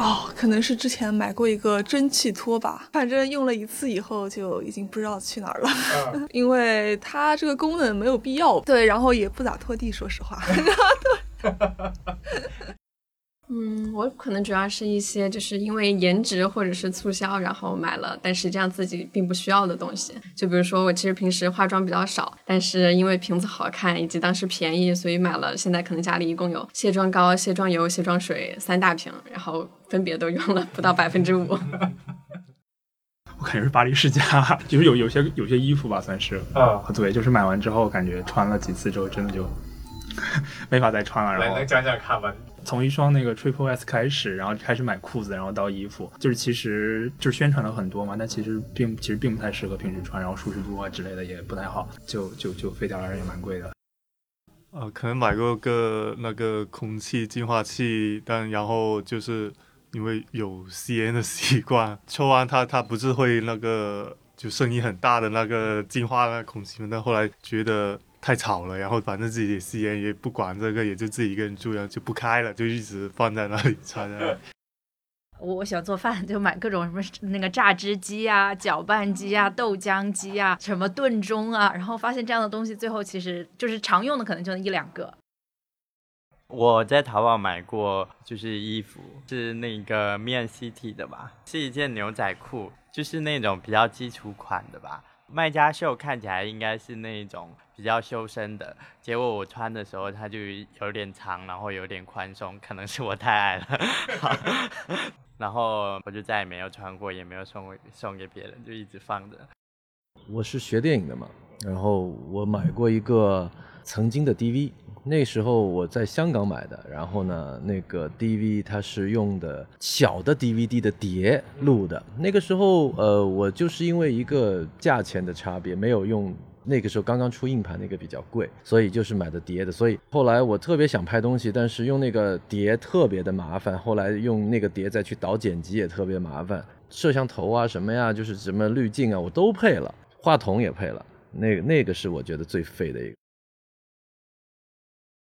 哦，可能是之前买过一个蒸汽拖把，反正用了一次以后就已经不知道去哪儿了，因为它这个功能没有必要。对，然后也不咋拖地，说实话。对。嗯，我可能主要是一些就是因为颜值或者是促销，然后买了，但实际上自己并不需要的东西。就比如说我其实平时化妆比较少，但是因为瓶子好看以及当时便宜，所以买了。现在可能家里一共有卸妆膏、卸妆油、卸妆水三大瓶，然后分别都用了不到百分之五。我感觉是巴黎世家，就是有有些有些衣服吧，算是啊，对，就是买完之后感觉穿了几次之后，真的就 没法再穿了。然后能讲讲看吗？从一双那个 Triple S 开始，然后开始买裤子，然后到衣服，就是其实就是宣传了很多嘛，但其实并其实并不太适合平时穿，然后舒适度啊之类的也不太好，就就就废掉了，也蛮贵的。呃，可能买过个那个空气净化器，但然后就是因为有吸烟的习惯，抽完它它不是会那个就声音很大的那个净化那空气嘛？但后来觉得。太吵了，然后反正自己吸烟也不管这个，也就自己一个人住，然后就不开了，就一直放在那里插着。我我喜欢做饭，就买各种什么那个榨汁机啊、搅拌机啊、豆浆机啊、什么炖盅啊，然后发现这样的东西最后其实就是常用的，可能就那一两个。我在淘宝买过，就是衣服，是那个面 City 的吧，是一件牛仔裤，就是那种比较基础款的吧。卖家秀看起来应该是那种比较修身的，结果我穿的时候它就有点长，然后有点宽松，可能是我太矮了，然后我就再也没有穿过，也没有送送给别人，就一直放着。我是学电影的嘛，然后我买过一个曾经的 DV。那时候我在香港买的，然后呢，那个 DV 它是用的小的 DVD 的碟录的。那个时候，呃，我就是因为一个价钱的差别，没有用那个时候刚刚出硬盘那个比较贵，所以就是买的碟的。所以后来我特别想拍东西，但是用那个碟特别的麻烦。后来用那个碟再去导剪辑也特别麻烦，摄像头啊什么呀，就是什么滤镜啊我都配了，话筒也配了。那个那个是我觉得最废的一个。